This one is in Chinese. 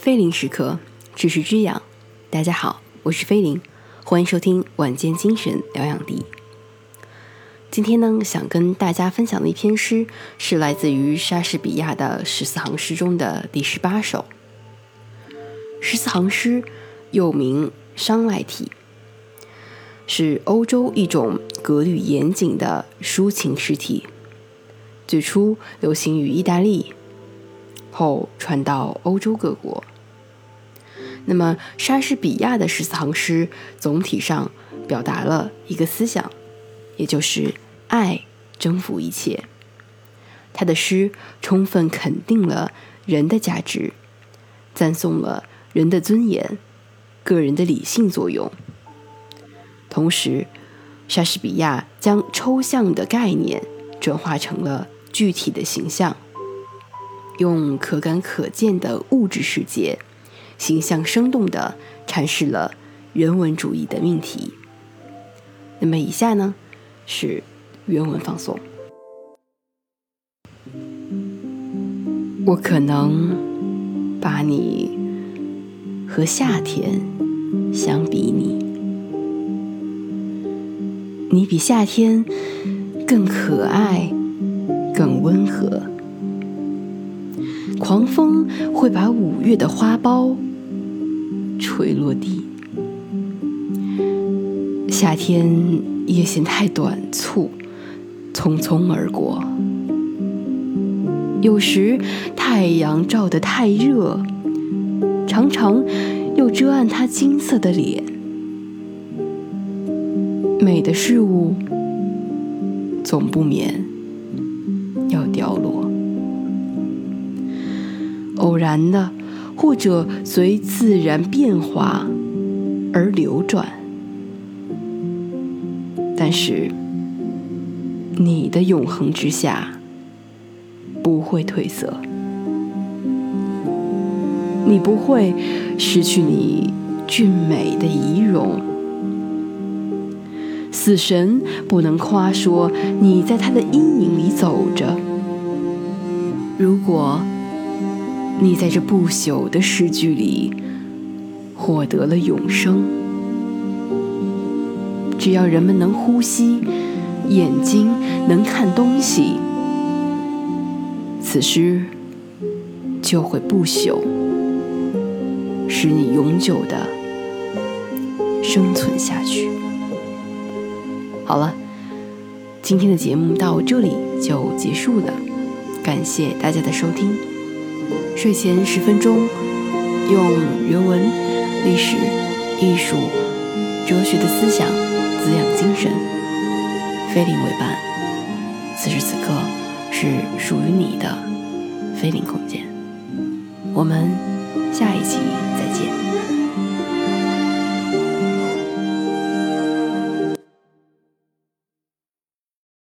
菲林时刻，知识之养。大家好，我是菲林，欢迎收听晚间精神疗养地。今天呢，想跟大家分享的一篇诗，是来自于莎士比亚的十四行诗中的第十八首。十四行诗又名商赖体，是欧洲一种格律严谨的抒情诗体，最初流行于意大利，后传到欧洲各国。那么，莎士比亚的十四行诗总体上表达了一个思想。也就是爱征服一切。他的诗充分肯定了人的价值，赞颂了人的尊严、个人的理性作用。同时，莎士比亚将抽象的概念转化成了具体的形象，用可感可见的物质世界，形象生动地阐释了人文主义的命题。那么，以下呢？是原文放送。我可能把你和夏天相比拟，你比夏天更可爱，更温和。狂风会把五月的花苞垂落地，夏天。夜线太短促，匆匆而过。有时太阳照得太热，常常又遮暗他金色的脸。美的事物总不免要掉落，偶然的，或者随自然变化而流转。但是，你的永恒之下不会褪色，你不会失去你俊美的仪容。死神不能夸说你在他的阴影里走着。如果你在这不朽的诗句里获得了永生。只要人们能呼吸，眼睛能看东西，此诗就会不朽，使你永久的生存下去。好了，今天的节目到这里就结束了，感谢大家的收听。睡前十分钟，用人文、历史、艺术、哲学的思想。滋养精神，菲林为伴。此时此刻是属于你的菲林空间。我们下一期再见。